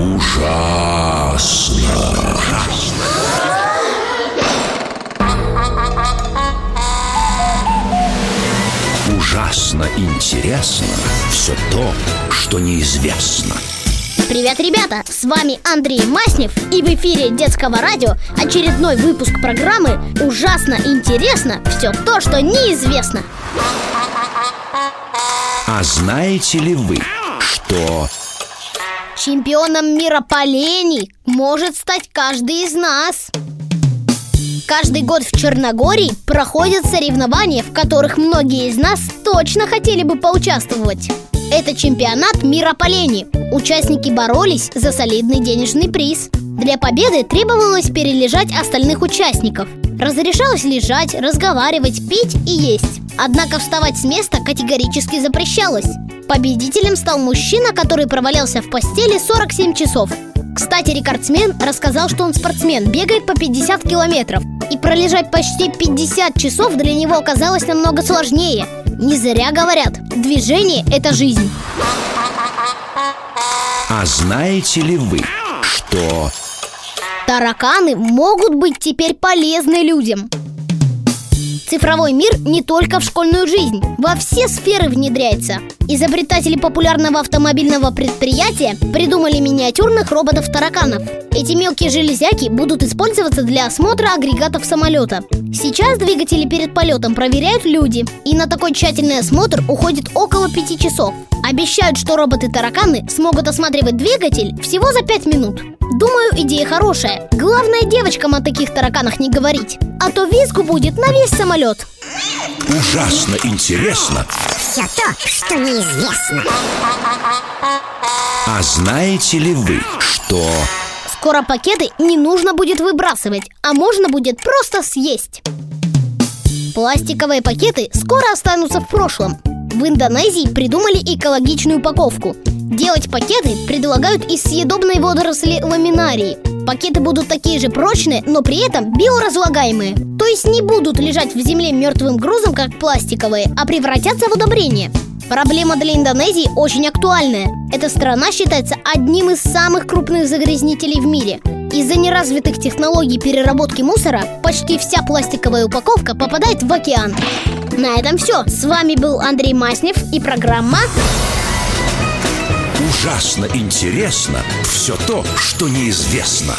Ужасно. Ужасно интересно все то, что неизвестно. Привет, ребята! С вами Андрей Маснев и в эфире детского радио очередной выпуск программы «Ужасно интересно все то, что неизвестно». А знаете ли вы, что Чемпионом мира по лени может стать каждый из нас. Каждый год в Черногории проходят соревнования, в которых многие из нас точно хотели бы поучаствовать. Это чемпионат мира по лени. Участники боролись за солидный денежный приз. Для победы требовалось перележать остальных участников. Разрешалось лежать, разговаривать, пить и есть. Однако вставать с места категорически запрещалось. Победителем стал мужчина, который провалялся в постели 47 часов. Кстати, рекордсмен рассказал, что он спортсмен, бегает по 50 километров. И пролежать почти 50 часов для него оказалось намного сложнее. Не зря говорят, движение – это жизнь. А знаете ли вы, что Тараканы могут быть теперь полезны людям. Цифровой мир не только в школьную жизнь, во все сферы внедряется. Изобретатели популярного автомобильного предприятия придумали миниатюрных роботов-тараканов. Эти мелкие железяки будут использоваться для осмотра агрегатов самолета. Сейчас двигатели перед полетом проверяют люди, и на такой тщательный осмотр уходит около пяти часов. Обещают, что роботы-тараканы смогут осматривать двигатель всего за 5 минут. Думаю, идея хорошая. Главное девочкам о таких тараканах не говорить. А то визгу будет на весь самолет. ужасно интересно Все то, что неизвестно А знаете ли вы, что Скоро пакеты не нужно будет выбрасывать, а можно будет просто съесть. Пластиковые пакеты скоро останутся в прошлом. В Индонезии придумали экологичную упаковку. Делать пакеты предлагают из съедобной водоросли ламинарии. Пакеты будут такие же прочные, но при этом биоразлагаемые. То есть не будут лежать в земле мертвым грузом, как пластиковые, а превратятся в удобрение. Проблема для Индонезии очень актуальная. Эта страна считается одним из самых крупных загрязнителей в мире. Из-за неразвитых технологий переработки мусора почти вся пластиковая упаковка попадает в океан. На этом все. С вами был Андрей Маснев и программа ужасно интересно все то, что неизвестно.